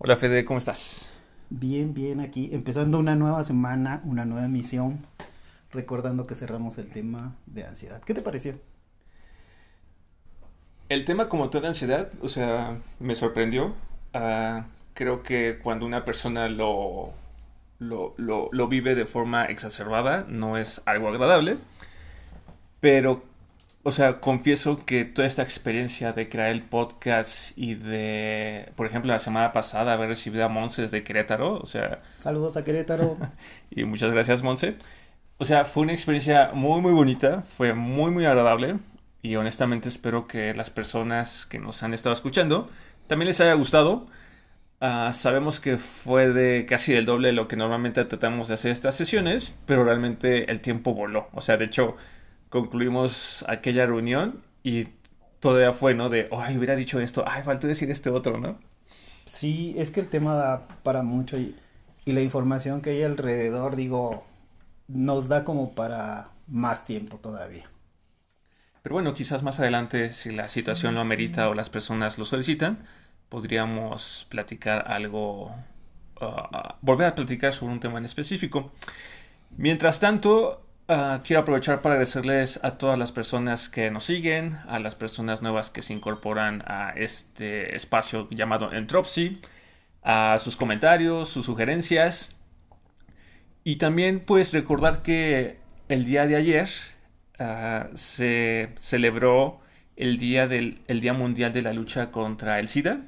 Hola Fede, ¿cómo estás? Bien, bien, aquí empezando una nueva semana, una nueva emisión, recordando que cerramos el tema de ansiedad. ¿Qué te pareció? El tema como toda ansiedad, o sea, me sorprendió. Ah, creo que cuando una persona lo, lo, lo, lo vive de forma exacerbada, no es algo agradable. Pero o sea, confieso que toda esta experiencia de crear el podcast y de, por ejemplo, la semana pasada haber recibido a Monse desde Querétaro, o sea... Saludos a Querétaro. y muchas gracias, Monse. O sea, fue una experiencia muy, muy bonita, fue muy, muy agradable y honestamente espero que las personas que nos han estado escuchando también les haya gustado. Uh, sabemos que fue de casi el doble de lo que normalmente tratamos de hacer estas sesiones, pero realmente el tiempo voló. O sea, de hecho concluimos aquella reunión y todavía fue, ¿no? De, ay, hubiera dicho esto, ay, faltó decir este otro, ¿no? Sí, es que el tema da para mucho y, y la información que hay alrededor, digo, nos da como para más tiempo todavía. Pero bueno, quizás más adelante, si la situación lo amerita o las personas lo solicitan, podríamos platicar algo, uh, volver a platicar sobre un tema en específico. Mientras tanto, Uh, quiero aprovechar para agradecerles a todas las personas que nos siguen, a las personas nuevas que se incorporan a este espacio llamado Entropsy, a sus comentarios, sus sugerencias. Y también pues recordar que el día de ayer uh, se celebró el día, del, el día Mundial de la Lucha contra el SIDA.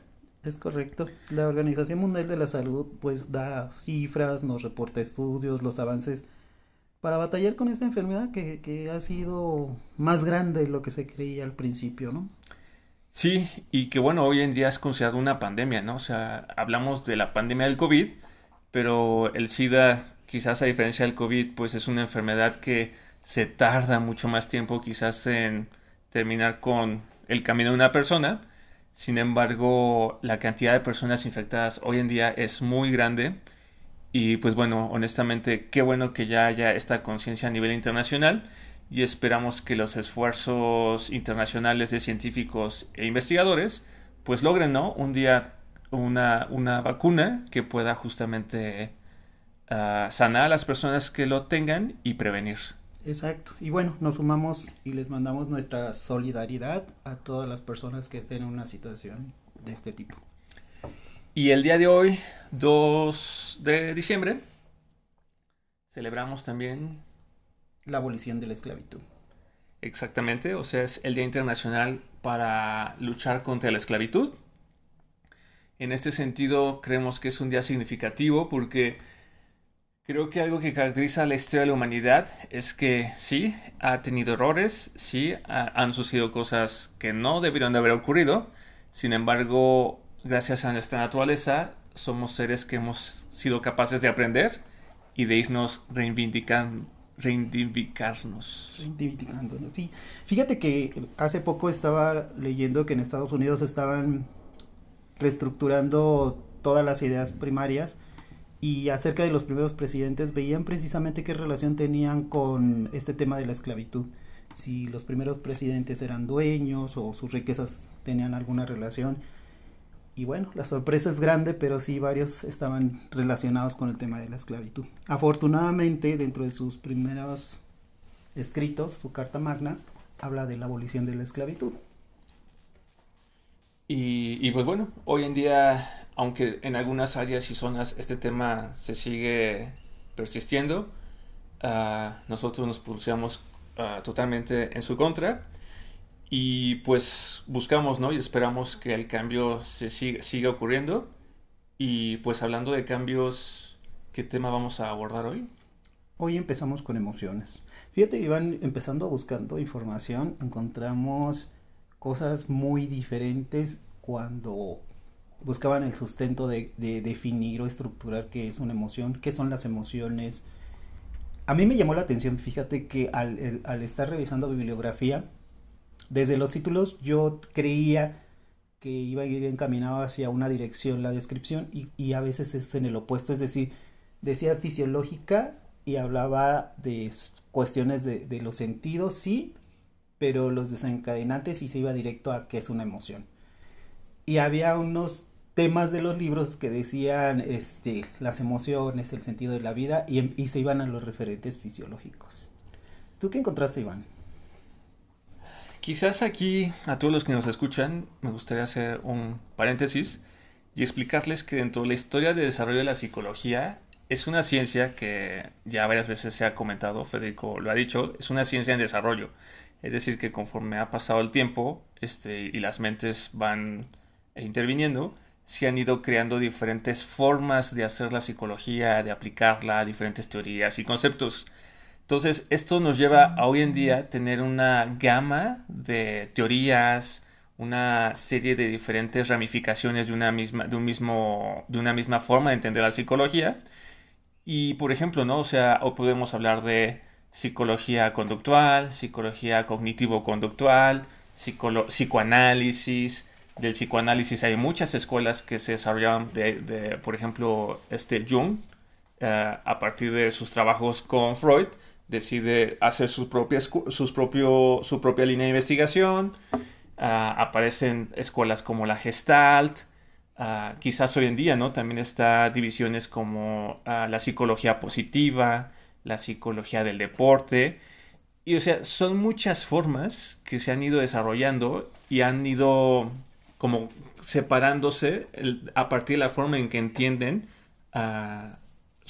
Es correcto. La Organización Mundial de la Salud pues da cifras, nos reporta estudios, los avances para batallar con esta enfermedad que, que, ha sido más grande de lo que se creía al principio, ¿no? Sí, y que bueno, hoy en día es considerado una pandemia, ¿no? O sea, hablamos de la pandemia del COVID, pero el SIDA, quizás a diferencia del COVID, pues es una enfermedad que se tarda mucho más tiempo quizás en terminar con el camino de una persona. Sin embargo, la cantidad de personas infectadas hoy en día es muy grande y pues bueno, honestamente, qué bueno que ya haya esta conciencia a nivel internacional y esperamos que los esfuerzos internacionales de científicos e investigadores pues logren, ¿no? Un día una, una vacuna que pueda justamente uh, sanar a las personas que lo tengan y prevenir. Exacto. Y bueno, nos sumamos y les mandamos nuestra solidaridad a todas las personas que estén en una situación de este tipo. Y el día de hoy, 2 de diciembre, celebramos también la abolición de la esclavitud. Exactamente, o sea, es el Día Internacional para luchar contra la esclavitud. En este sentido, creemos que es un día significativo porque creo que algo que caracteriza la historia de la humanidad es que sí, ha tenido errores, sí, ha, han sucedido cosas que no debieron de haber ocurrido, sin embargo, gracias a nuestra naturaleza, somos seres que hemos sido capaces de aprender y de irnos reivindicando reivindicarnos. Reivindicándonos, sí. Fíjate que hace poco estaba leyendo que en Estados Unidos estaban reestructurando todas las ideas primarias y acerca de los primeros presidentes veían precisamente qué relación tenían con este tema de la esclavitud. Si los primeros presidentes eran dueños o sus riquezas tenían alguna relación y bueno, la sorpresa es grande, pero sí varios estaban relacionados con el tema de la esclavitud. Afortunadamente, dentro de sus primeros escritos, su Carta Magna, habla de la abolición de la esclavitud. Y, pues bueno, hoy en día, aunque en algunas áreas y zonas este tema se sigue persistiendo, uh, nosotros nos pronunciamos uh, totalmente en su contra y pues buscamos, ¿no? Y esperamos que el cambio se siga, siga ocurriendo. Y pues hablando de cambios, ¿qué tema vamos a abordar hoy? Hoy empezamos con emociones. Fíjate, Iván, empezando buscando información, encontramos cosas muy diferentes cuando buscaban el sustento de, definir o estructurar qué es una emoción, qué son las emociones. A mí me llamó la atención, fíjate que al, al estar revisando bibliografía, desde los títulos yo creía que iba a ir encaminado hacia una dirección la descripción y, a veces es en el opuesto, es decir, decía fisiológica y hablaba de cuestiones de, los sentidos, sí, pero los desencadenantes y se iba directo a qué es una emoción. Y había unos temas de los libros que decían este, las emociones, el sentido de la vida y, y se iban a los referentes fisiológicos. ¿Tú qué encontraste, Iván? Quizás aquí a todos los que nos escuchan me gustaría hacer un paréntesis y explicarles que dentro de la historia de desarrollo de la psicología es una ciencia que ya varias veces se ha comentado, Federico lo ha dicho, es una ciencia en desarrollo. Es decir, que conforme ha pasado el tiempo este, y las mentes van interviniendo, se han ido creando diferentes formas de hacer la psicología, de aplicarla, diferentes teorías y conceptos. Entonces, esto nos lleva a hoy en día tener una gama de teorías, una serie de diferentes ramificaciones de una misma, de un mismo, de una misma forma de entender la psicología. Y, por ejemplo, ¿no? O sea, hoy podemos hablar de psicología conductual, psicología cognitivo-conductual, psicoanálisis. Del psicoanálisis hay muchas escuelas que se desarrollaron de, por ejemplo, este Jung, eh, a partir de sus trabajos con Freud, decide hacer sus propias, sus propio, su propia línea de investigación. Ah, aparecen escuelas como la Gestalt. Ah, quizás hoy en día, ¿no? También está divisiones como ah, la psicología positiva, la psicología del deporte. Y o sea, son muchas formas que se han ido desarrollando y han ido como separándose a partir de la forma en que entienden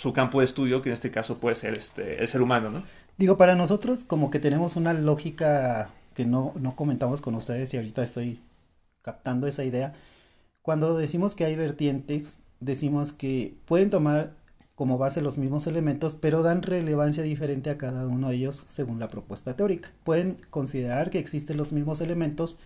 su campo de estudio, que en este caso puede ser este, el ser humano, ¿no? Digo, para nosotros como que tenemos una lógica que no, no comentamos con ustedes y ahorita estoy captando esa idea. Cuando decimos que hay vertientes, decimos que pueden tomar como base los mismos elementos, pero dan relevancia diferente a cada uno de ellos según la propuesta teórica. Pueden considerar que existen los mismos elementos,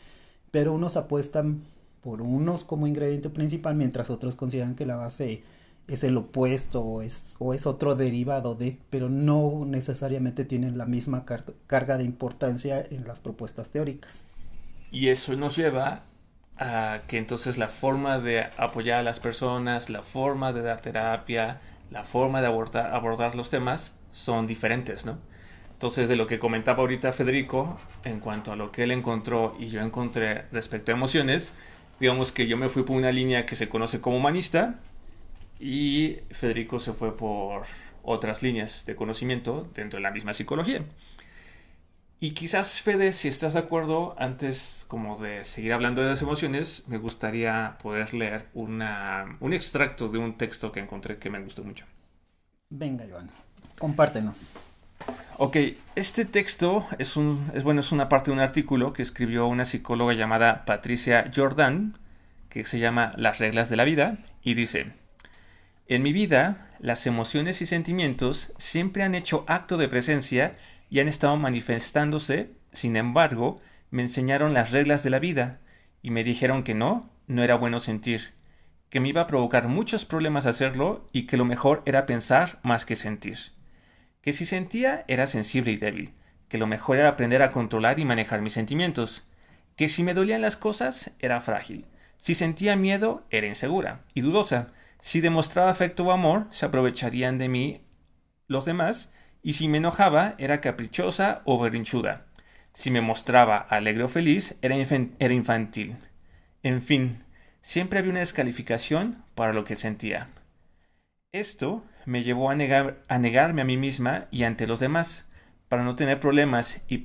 pero unos apuestan por unos como ingrediente principal, mientras otros consideran que la base es el opuesto o es, o es otro derivado de, pero no necesariamente tienen la misma carga de importancia en las propuestas teóricas. Y eso nos lleva a que entonces la forma de apoyar a las personas, la forma de dar terapia, la forma de abordar, abordar los temas son diferentes, ¿no? Entonces, de lo que comentaba ahorita Federico, en cuanto a lo que él encontró y yo encontré respecto a emociones, digamos que yo me fui por una línea que se conoce como humanista, y Federico se fue por otras líneas de conocimiento dentro de la misma psicología. Y quizás, Fede, si estás de acuerdo, antes como de seguir hablando de las emociones, me gustaría poder leer una, un extracto de un texto que encontré que me gustó mucho. Venga, Joan, compártenos. Ok, este texto es, un, es, bueno, es una parte de un artículo que escribió una psicóloga llamada Patricia Jordan, que se llama Las reglas de la vida, y dice, en mi vida, las emociones y sentimientos siempre han hecho acto de presencia y han estado manifestándose, sin embargo, me enseñaron las reglas de la vida y me dijeron que no, no era bueno sentir, que me iba a provocar muchos problemas hacerlo y que lo mejor era pensar más que sentir, que si sentía era sensible y débil, que lo mejor era aprender a controlar y manejar mis sentimientos, que si me dolían las cosas era frágil, si sentía miedo era insegura y dudosa, si demostraba afecto o amor, se aprovecharían de mí los demás, y si me enojaba, era caprichosa o berrinchuda. Si me mostraba alegre o feliz, era, infantil. En fin, siempre había una descalificación para lo que sentía. Esto me llevó a negarme a mí misma y ante los demás. Para no tener problemas y,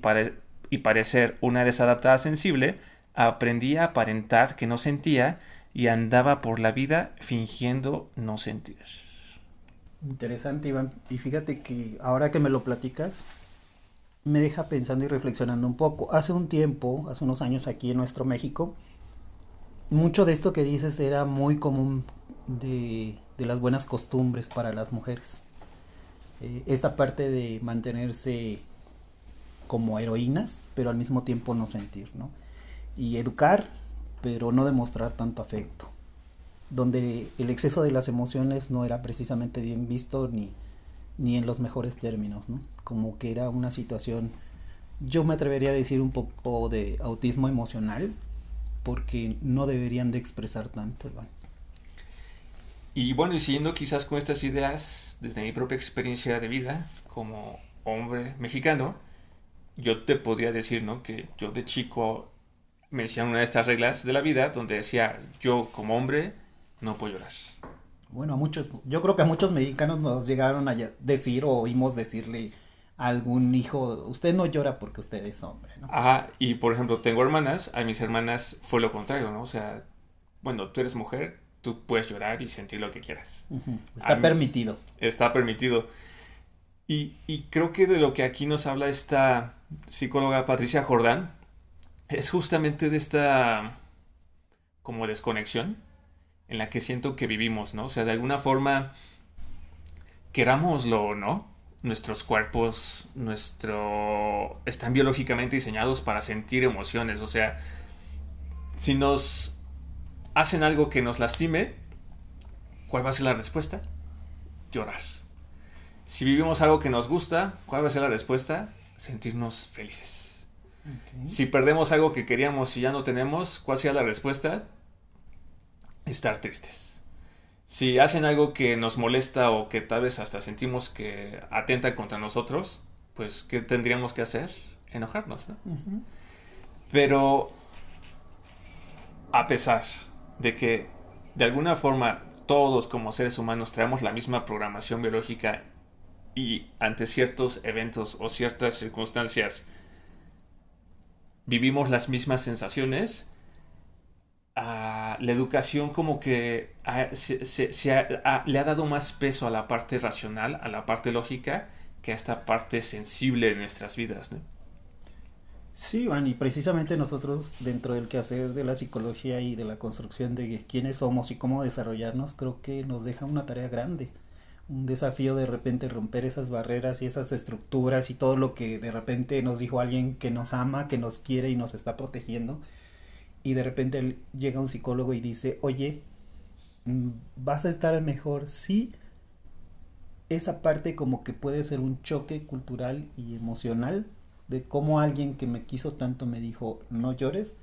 y parecer una desadaptada sensible, aprendí a aparentar que no sentía y andaba por la vida fingiendo no sentir. Interesante, Iván. Y fíjate que ahora que me lo platicas, me deja pensando y reflexionando un poco. Hace un tiempo, hace unos años aquí en nuestro México, mucho de esto que dices era muy común de, las buenas costumbres para las mujeres. Eh, esta parte de mantenerse como heroínas, pero al mismo tiempo no sentir, ¿no? Y educar pero no demostrar tanto afecto. donde el exceso de las emociones no era precisamente bien visto ni, ni en los mejores términos, ¿no? Como que era una situación, yo me atrevería a decir un poco de autismo emocional, porque no deberían de expresar tanto, Iván. Y bueno, y siguiendo quizás con estas ideas, desde mi propia experiencia de vida como hombre mexicano, yo te podría decir, ¿no? Que yo de chico me decían una de estas reglas de la vida donde decía, yo como hombre no puedo llorar. Bueno, a muchos, yo creo que a muchos mexicanos nos llegaron a decir o oímos decirle a algún hijo, usted no llora porque usted es hombre, ¿no? Ajá, y por ejemplo, tengo hermanas, a mis hermanas fue lo contrario, ¿no? O sea, bueno, tú eres mujer, tú puedes llorar y sentir lo que quieras. Está permitido. Está permitido. Y, y, creo que de lo que aquí nos habla esta psicóloga Patricia Jordán es justamente de esta como desconexión en la que siento que vivimos, ¿no? O sea, de alguna forma, querámoslo o no, nuestros cuerpos, nuestro... están biológicamente diseñados para sentir emociones, o sea, si nos hacen algo que nos lastime, ¿cuál va a ser la respuesta? Llorar. Si vivimos algo que nos gusta, ¿cuál va a ser la respuesta? Sentirnos felices. Si perdemos algo que queríamos y ya no tenemos, ¿cuál sea la respuesta? Estar tristes. Si hacen algo que nos molesta o que tal vez hasta sentimos que atenta contra nosotros, pues ¿qué tendríamos que hacer? Enojarnos, ¿no? Pero a pesar de que de alguna forma todos como seres humanos traemos la misma programación biológica y ante ciertos eventos o ciertas circunstancias vivimos las mismas sensaciones, la educación como que se, le ha dado más peso a la parte racional, a la parte lógica, que a esta parte sensible de nuestras vidas. Sí, Iván, y precisamente nosotros dentro del quehacer de la psicología y de la construcción de quiénes somos y cómo desarrollarnos, creo que nos deja una tarea grande, un desafío de repente romper esas barreras y esas estructuras y todo lo que de repente nos dijo alguien que nos ama, que nos quiere y nos está protegiendo, y de repente llega un psicólogo y dice, oye, mm, vas a estar mejor sí esa parte como que puede ser un choque cultural y emocional de cómo alguien que me quiso tanto me dijo, no llores,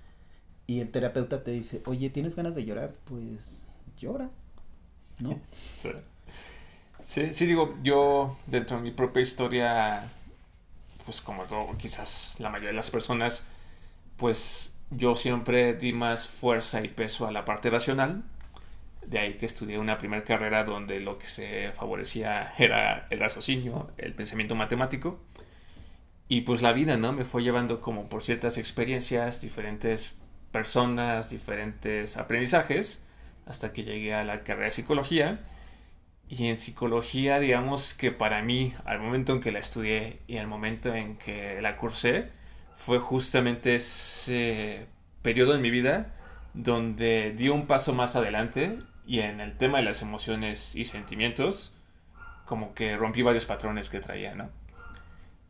y el terapeuta te dice, oye, ¿tienes ganas de llorar? Pues llora, ¿no? Sí. Sí, digo, yo dentro de mi propia historia, pues como todo, quizás la mayoría de las personas, pues yo siempre di más fuerza y peso a la parte racional. De ahí que estudié una primera carrera donde lo que se favorecía era el raciocinio, el pensamiento matemático. Y pues la vida, ¿no? Me fue llevando como por ciertas experiencias, diferentes personas, diferentes aprendizajes, hasta que llegué a la carrera de psicología. Y en psicología, digamos que para mí, al momento en que la estudié y al momento en que la cursé, fue justamente ese periodo en mi vida donde di un paso más adelante y en el tema de las emociones y sentimientos, como que rompí varios patrones que traía, ¿no?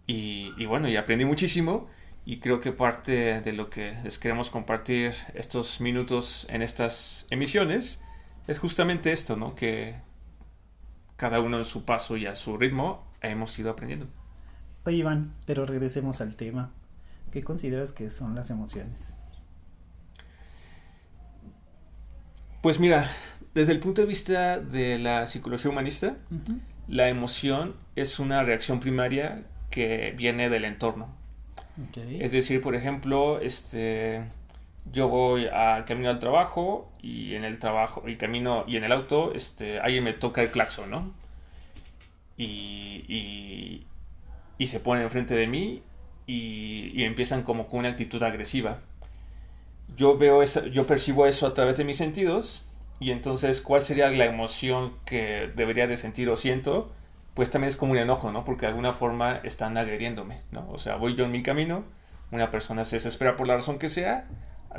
Y, bueno, y aprendí muchísimo y creo que parte de lo que les queremos compartir estos minutos en estas emisiones es justamente esto, ¿no? Que cada uno en su paso y a su ritmo hemos ido aprendiendo. Oye Iván, pero regresemos al tema. ¿Qué consideras que son las emociones? Pues mira, desde el punto de vista de la psicología humanista, la emoción es una reacción primaria que viene del entorno. Es decir, por ejemplo, este, yo voy a camino al trabajo y en el trabajo, y camino y en el auto, este, alguien me toca el claxon, ¿no? Y, y, se pone enfrente de mí y, y, empiezan como con una actitud agresiva. Yo veo eso, yo percibo eso a través de mis sentidos y entonces, ¿cuál sería la emoción que debería de sentir o siento? pues también es como un enojo, ¿no? Porque de alguna forma están agrediéndome, ¿no? O sea, voy yo en mi camino, una persona se desespera por la razón que sea,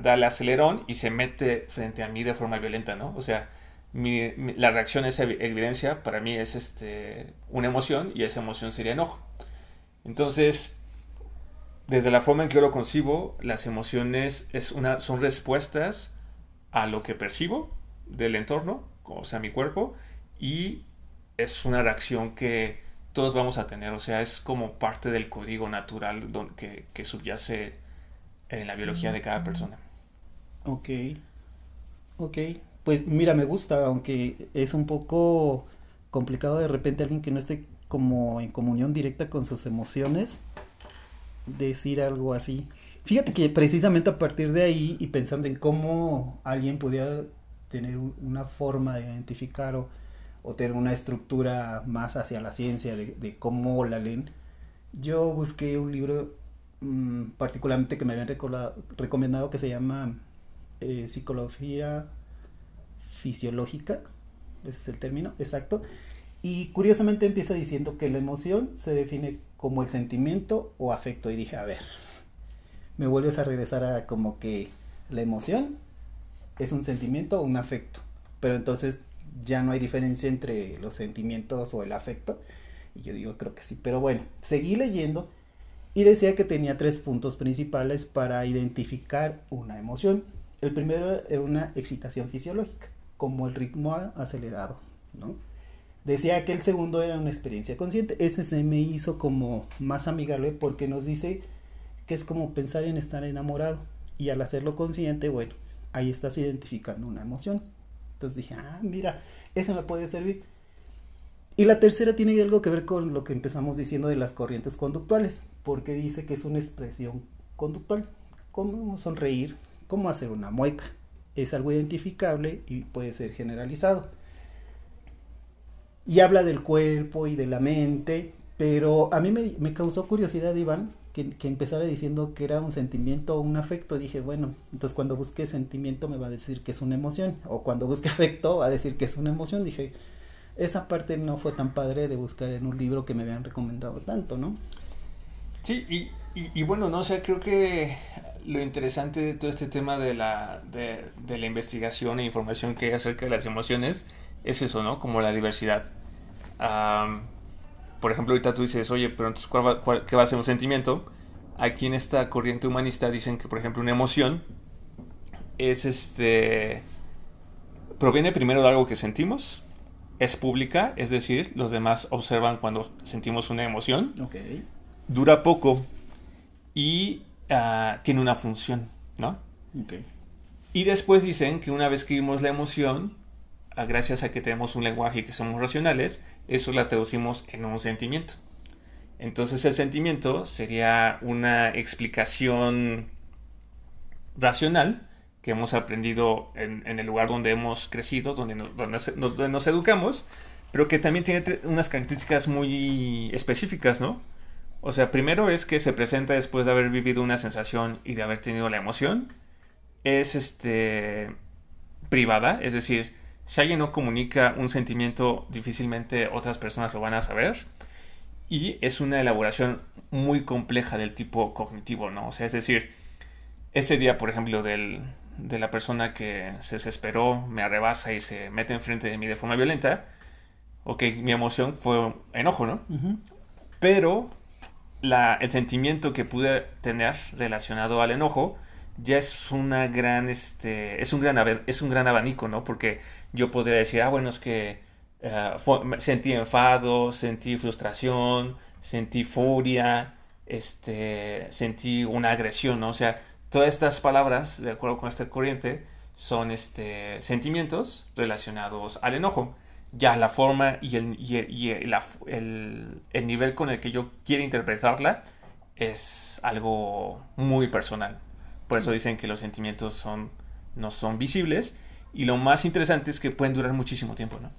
da el acelerón y se mete frente a mí de forma violenta, ¿no? O sea, la reacción a esa evidencia para mí es este, una emoción y esa emoción sería enojo. Entonces, desde la forma en que yo lo concibo, las emociones es una, son respuestas a lo que percibo del entorno, o sea, mi cuerpo, y es una reacción que todos vamos a tener, o sea, es como parte del código natural que, que subyace en la biología de cada persona. Ok, ok, pues mira, me gusta, aunque es un poco complicado de repente alguien que no esté como en comunión directa con sus emociones, decir algo así. Fíjate que precisamente a partir de ahí y pensando en cómo alguien pudiera tener una forma de identificar o, tener una estructura más hacia la ciencia de, cómo la leen, yo busqué un libro mm, particularmente que me habían recomendado que se llama eh, Psicología Fisiológica, ese es el término exacto, y curiosamente empieza diciendo que la emoción se define como el sentimiento o afecto. Y dije, a ver, me vuelves a regresar a como que la emoción es un sentimiento o un afecto. Pero entonces ya no hay diferencia entre los sentimientos o el afecto. Y yo digo, creo que sí. Pero bueno, seguí leyendo y decía que tenía tres puntos principales para identificar una emoción. El primero era una excitación fisiológica, como el ritmo acelerado, ¿no? Decía que el segundo era una experiencia consciente. Ese se me hizo como más amigable porque nos dice que es como pensar en estar enamorado. Y al hacerlo consciente, bueno, ahí estás identificando una emoción. Entonces dije, ah, mira, eso me puede servir. Y la tercera tiene algo que ver con lo que empezamos diciendo de las corrientes conductuales, porque dice que es una expresión conductual, como sonreír, como hacer una mueca. Es algo identificable y puede ser generalizado y habla del cuerpo y de la mente, pero a mí me, causó curiosidad, Iván, que, que, empezara diciendo que era un sentimiento o un afecto. Dije, bueno, entonces cuando busque sentimiento me va a decir que es una emoción, o cuando busque afecto va a decir que es una emoción. Dije, esa parte no fue tan padre de buscar en un libro que me habían recomendado tanto, ¿no? Sí, y, y, bueno, no sé, creo que lo interesante de todo este tema de la, de, de la investigación e información que hay acerca de las emociones es eso, ¿no? Como la diversidad por ejemplo, ahorita tú dices, oye, pero entonces, ¿qué va a ser un sentimiento? Aquí en esta corriente humanista dicen que, por ejemplo, una emoción es este. proviene primero de algo que sentimos, es pública, es decir, los demás observan cuando sentimos una emoción. Dura poco y ah, tiene una función, ¿no? Y después dicen que una vez que vimos la emoción, gracias a que tenemos un lenguaje y que somos racionales, eso la traducimos en un sentimiento. Entonces el sentimiento sería una explicación racional que hemos aprendido en, el lugar donde hemos crecido, donde nos, educamos, pero que también tiene unas características muy específicas, ¿no? O sea, primero es que se presenta después de haber vivido una sensación y de haber tenido la emoción. Es este privada, es decir, si alguien no comunica un sentimiento, difícilmente otras personas lo van a saber. Y es una elaboración muy compleja del tipo cognitivo, ¿no? O sea, es decir, ese día, por ejemplo, del, de la persona que se desesperó, me arrebasa y se mete enfrente de mí de forma violenta, ok, mi emoción fue enojo, ¿no? Pero la, el sentimiento que pude tener relacionado al enojo ya es una gran, este, es un gran, es un gran abanico, ¿no? Porque yo podría decir, ah, bueno, es que eh, sentí enfado, sentí frustración, sentí furia, este, sentí una agresión, ¿no? O sea, todas estas palabras, de acuerdo con esta corriente, son este, sentimientos relacionados al enojo. Ya la forma y, el, y, el, el nivel con el que yo quiero interpretarla es algo muy personal. Por eso dicen que los sentimientos son, no son visibles. Y lo más interesante es que pueden durar muchísimo tiempo, ¿no?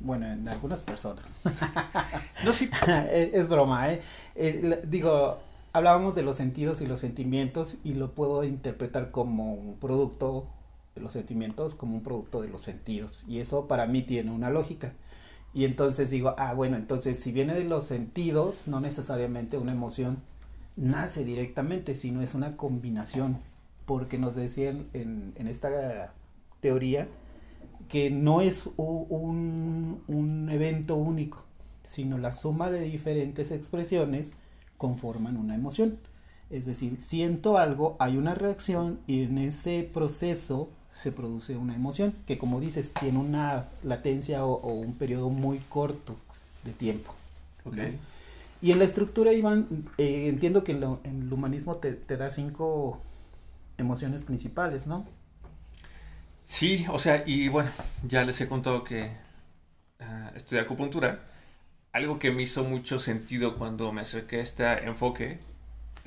Bueno, en algunas personas. no, sí. es, broma, ¿eh? ¿eh? Digo, hablábamos de los sentidos y los sentimientos y lo puedo interpretar como un producto los sentimientos, como un producto de los sentidos. Y eso para mí tiene una lógica. Y entonces digo, ah, bueno, entonces si viene de los sentidos, no necesariamente una emoción nace directamente, sino es una combinación, porque nos decían en, en esta teoría que no es un, un, evento único, sino la suma de diferentes expresiones conforman una emoción. Es decir, siento algo, hay una reacción y en ese proceso se produce una emoción, que como dices, tiene una latencia o, un periodo muy corto de tiempo. Y en la estructura, Iván, eh, entiendo que en, el humanismo te, da cinco emociones principales, ¿no? Sí, o sea, y bueno, ya les he contado que uh, estudié acupuntura. Algo que me hizo mucho sentido cuando me acerqué a este enfoque,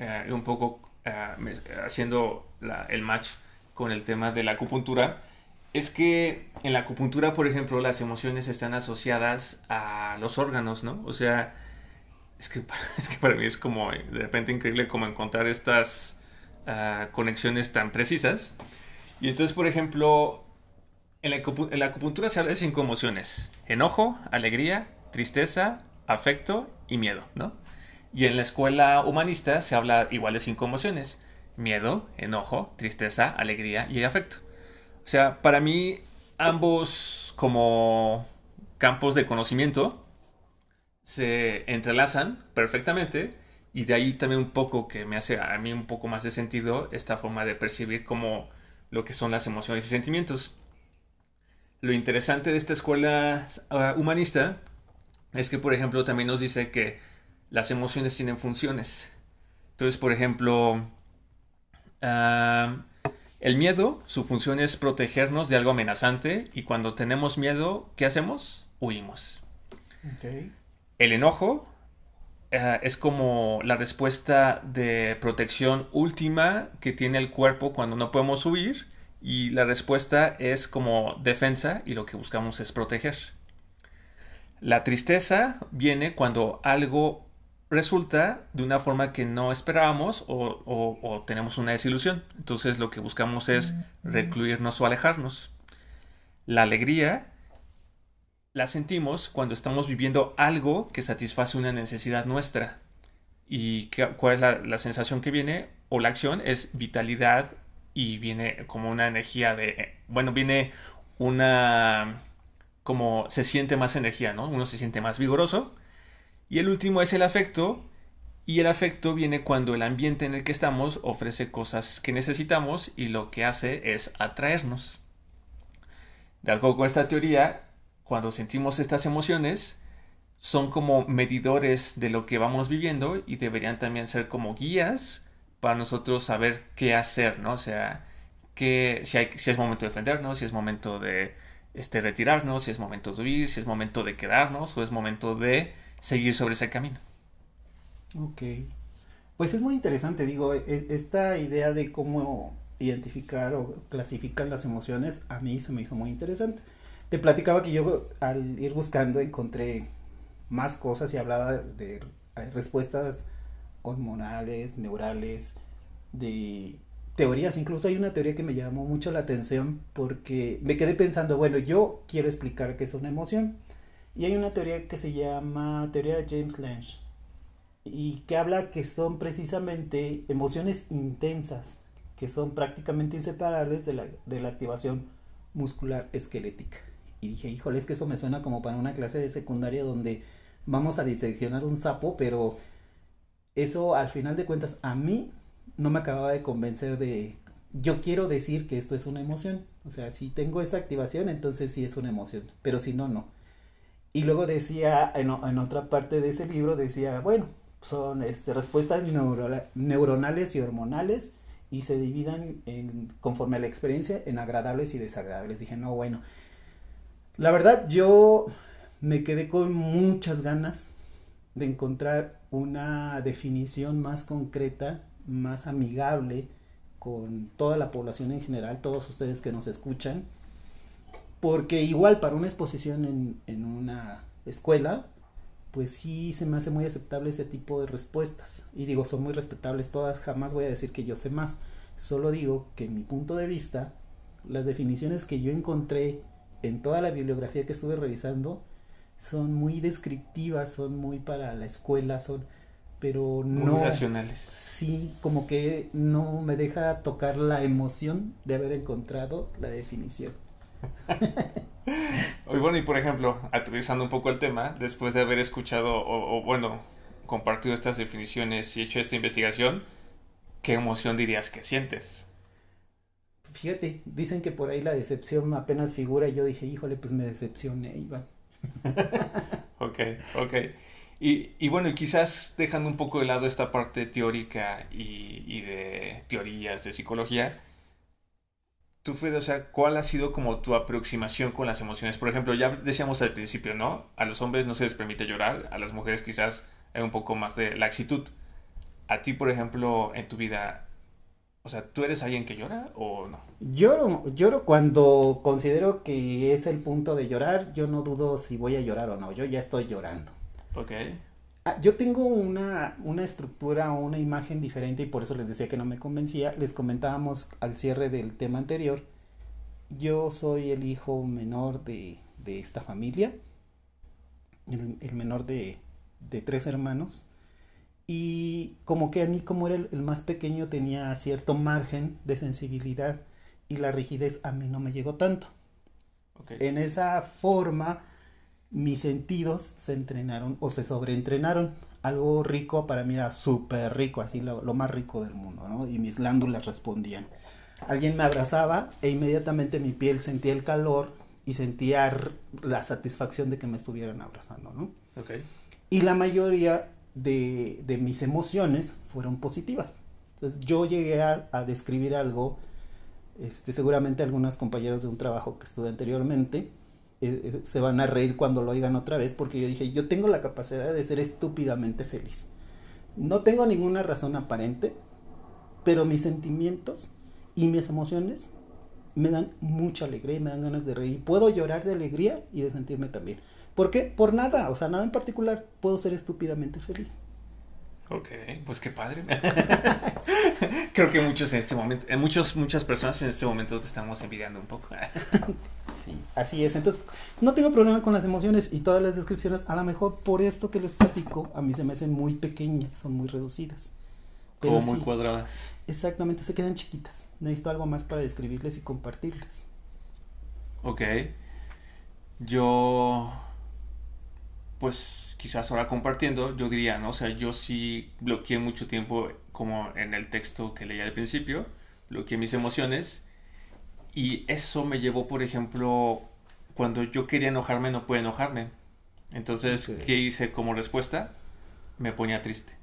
uh, un poco uh, haciendo el match con el tema de la acupuntura, es que en la acupuntura, por ejemplo, las emociones están asociadas a los órganos, ¿no? O sea, es que, es para mí es como de repente increíble como encontrar estas conexiones tan precisas. Y entonces, por ejemplo, en la, acupuntura se habla de cinco emociones. Enojo, alegría, tristeza, afecto y miedo, ¿no? Y en la escuela humanista se habla igual de cinco emociones. Miedo, enojo, tristeza, alegría y afecto. O sea, para mí ambos como campos de conocimiento se entrelazan perfectamente y de ahí también un poco que me hace a mí un poco más de sentido esta forma de percibir como lo que son las emociones y sentimientos. Lo interesante de esta escuela ah, humanista es que, por ejemplo, también nos dice que las emociones tienen funciones. Entonces, por ejemplo, el miedo, su función es protegernos de algo amenazante y cuando tenemos miedo, ¿qué hacemos? Huimos. El enojo ah, es como la respuesta de protección última que tiene el cuerpo cuando no podemos huir y la respuesta es como defensa y lo que buscamos es proteger. La tristeza viene cuando algo resulta de una forma que no esperábamos o, tenemos una desilusión. Entonces lo que buscamos es recluirnos o alejarnos. La alegría la sentimos cuando estamos viviendo algo que satisface una necesidad nuestra. ¿Y cuál es la, la sensación que viene? O la acción es vitalidad y viene como una energía de, bueno, viene una, como se siente más energía, ¿no? Uno se siente más vigoroso. Y el último es el afecto. Y el afecto viene cuando el ambiente en el que estamos ofrece cosas que necesitamos y lo que hace es atraernos. De acuerdo con esta teoría, cuando sentimos estas emociones, son como medidores de lo que vamos viviendo y deberían también ser como guías para nosotros saber qué hacer, ¿no? O sea, que, si, hay, si es momento de defendernos, si es momento de este, retirarnos, si es momento de huir, si es momento de quedarnos o es momento de seguir sobre ese camino. Ok. Pues es muy interesante, digo, e, esta idea de cómo identificar o clasificar las emociones a mí se me hizo muy interesante. Te platicaba que yo al ir buscando encontré más cosas y hablaba de respuestas hormonales, neurales, de teorías. Incluso hay una teoría que me llamó mucho la atención porque me quedé pensando, bueno, yo quiero explicar qué es una emoción. Y hay una teoría que se llama teoría de James Lange y que habla que son precisamente emociones intensas, que son prácticamente inseparables de la, de la activación muscular esquelética. Y dije, híjole, es que eso me suena como para una clase de secundaria donde vamos a diseccionar un sapo, pero eso al final de cuentas a mí no me acababa de convencer de yo quiero decir que esto es una emoción. O sea, si tengo esa activación, entonces sí es una emoción, pero si no, no. Y luego decía, en, otra parte de ese libro, decía, bueno, son este, respuestas neuronales y hormonales y se dividan en, conforme a la experiencia en agradables y desagradables. Dije, no, bueno, la verdad yo me quedé con muchas ganas de encontrar una definición más concreta, más amigable con toda la población en general, todos ustedes que nos escuchan, porque igual para una exposición en, en una escuela, pues sí se me hace muy aceptable ese tipo de respuestas. Y digo, son muy respetables todas, jamás voy a decir que yo sé más, solo digo que en mi punto de vista, las definiciones que yo encontré en toda la bibliografía que estuve revisando, son muy descriptivas, son muy para la escuela, son pero no muy racionales. Sí, como que no me deja tocar la emoción de haber encontrado la definición. Hoy bueno, y por ejemplo, aterrizando un poco el tema, después de haber escuchado o, bueno, compartido estas definiciones y hecho esta investigación, ¿qué emoción dirías que sientes? Fíjate, dicen que por ahí la decepción apenas figura y yo dije, híjole, pues me decepcioné, Iván. ok, ok. Y, y, bueno, quizás dejando un poco de lado esta parte teórica y, y de teorías de psicología, tú, Fede, o sea, ¿cuál ha sido como tu aproximación con las emociones? Por ejemplo, ya decíamos al principio, ¿no? A los hombres no se les permite llorar, a las mujeres quizás hay un poco más de laxitud. A ti, por ejemplo, en tu vida, o sea, ¿tú eres alguien que llora o no? Lloro, lloro cuando considero que es el punto de llorar. Yo no dudo si voy a llorar o no. Yo ya estoy llorando. Ok. Ah, yo tengo una, una estructura o una imagen diferente y por eso les decía que no me convencía. Les comentábamos al cierre del tema anterior. Yo soy el hijo menor de, de esta familia. El, el menor de, de tres hermanos y como que a mí como era el, el, más pequeño tenía cierto margen de sensibilidad y la rigidez a mí no me llegó tanto. Okay. En esa forma mis sentidos se entrenaron o se sobreentrenaron. Algo rico para mí era súper rico, así lo, lo, más rico del mundo, ¿no? Y mis glándulas respondían. Alguien me abrazaba e inmediatamente mi piel sentía el calor y sentía la satisfacción de que me estuvieran abrazando, ¿no? Okay. Y la mayoría de, de, mis emociones fueron positivas. Entonces yo llegué a, a describir algo, este, seguramente algunos compañeros de un trabajo que estuve anteriormente eh, eh, se van a reír cuando lo oigan otra vez, porque yo dije, yo tengo la capacidad de ser estúpidamente feliz. No tengo ninguna razón aparente, pero mis sentimientos y mis emociones me dan mucha alegría y me dan ganas de reír. Puedo llorar de alegría y de sentirme también. ¿Por qué? Por nada, o sea, nada en particular. Puedo ser estúpidamente feliz. Ok, pues qué padre. Creo que muchos en este momento, en muchos, muchas personas en este momento te estamos envidiando un poco. sí, así es. Entonces, no tengo problema con las emociones y todas las descripciones, a lo mejor por esto que les platico, a mí se me hacen muy pequeñas, son muy reducidas. Como muy sí, cuadradas. Exactamente, se quedan chiquitas. Necesito algo más para describirles y compartirles. Ok. Yo pues quizás ahora compartiendo, yo diría, ¿no? O sea, yo sí bloqueé mucho tiempo, como en el texto que leí al principio, bloqueé mis emociones y eso me llevó, por ejemplo, cuando yo quería enojarme, no pude enojarme. Entonces, okay. ¿qué hice como respuesta? Me ponía triste.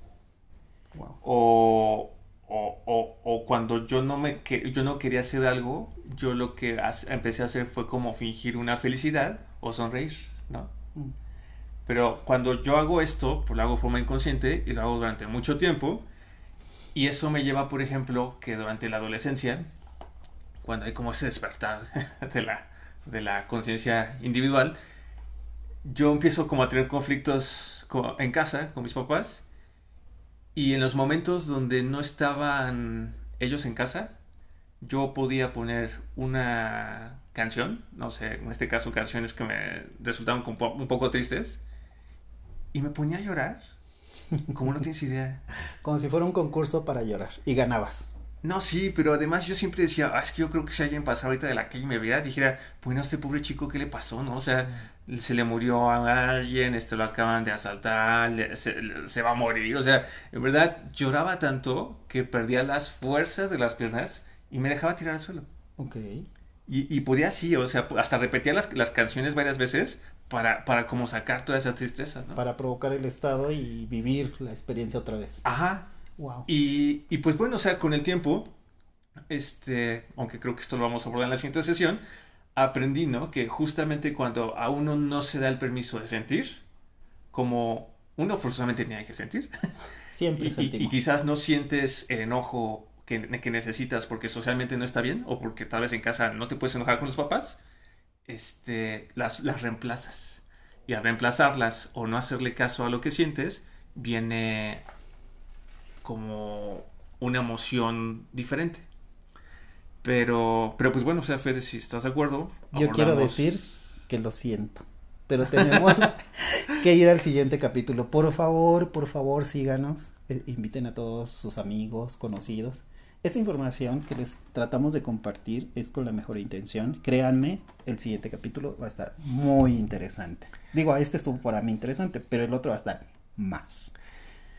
Wow. O, o, o, o, cuando yo no, me, que, yo no quería hacer algo, yo lo que empecé a hacer fue como fingir una felicidad o sonreír, ¿no? Mm. Pero cuando yo hago esto, pues lo hago de forma inconsciente y lo hago durante mucho tiempo. Y eso me lleva, por ejemplo, que durante la adolescencia, cuando hay como ese despertar de la, de la conciencia individual, yo empiezo como a tener conflictos en casa con mis papás. Y en los momentos donde no estaban ellos en casa, yo podía poner una canción, no sé, en este caso canciones que me resultaban un poco tristes, y me ponía a llorar. Como no tienes idea. Como si fuera un concurso para llorar. Y ganabas. No, sí, pero además yo siempre decía, ah, es que yo creo que si alguien pasara ahorita de la calle y me viera, dijera, bueno, a este pobre chico, ¿qué le pasó? ¿No? O sea, sí. se le murió a alguien, esto lo acaban de asaltar, le, se, se, va a morir. O sea, en verdad lloraba tanto que perdía las fuerzas de las piernas y me dejaba tirar al suelo. Ok. Y, y podía así, o sea, hasta repetía las, las canciones varias veces para, para como sacar toda esa tristeza, ¿no? Para provocar el estado y vivir la experiencia otra vez. Ajá. Wow. Y, y pues bueno, o sea, con el tiempo, este, aunque creo que esto lo vamos a abordar en la siguiente sesión, aprendí, ¿no? Que justamente cuando a uno no se da el permiso de sentir, como uno forzosamente tiene que sentir. Siempre y, sentimos. Y, y quizás no sientes el enojo que, que, necesitas porque socialmente no está bien o porque tal vez en casa no te puedes enojar con los papás, este, las, las reemplazas. Y al reemplazarlas o no hacerle caso a lo que sientes, viene como una emoción diferente. Pero, pero pues bueno, o sea, Fede, si estás de acuerdo. Yo abordamos... quiero decir que lo siento. Pero tenemos que ir al siguiente capítulo. Por favor, por favor, síganos. Eh, inviten a todos sus amigos, conocidos. Esta información que les tratamos de compartir es con la mejor intención. Créanme, el siguiente capítulo va a estar muy interesante. Digo, este estuvo para mí interesante, pero el otro va a estar más.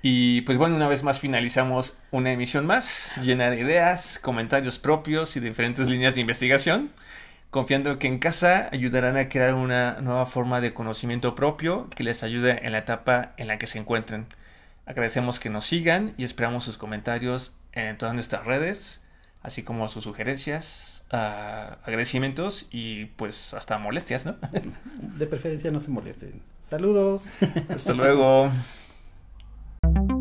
Y pues bueno, una vez más finalizamos una emisión más, llena de ideas, comentarios propios y diferentes líneas de investigación, confiando que en casa ayudarán a crear una nueva forma de conocimiento propio que les ayude en la etapa en la que se encuentren. Agradecemos que nos sigan y esperamos sus comentarios en todas nuestras redes, así como sus sugerencias, uh, agradecimientos y pues hasta molestias, ¿no? De preferencia no se molesten. Saludos. Hasta luego.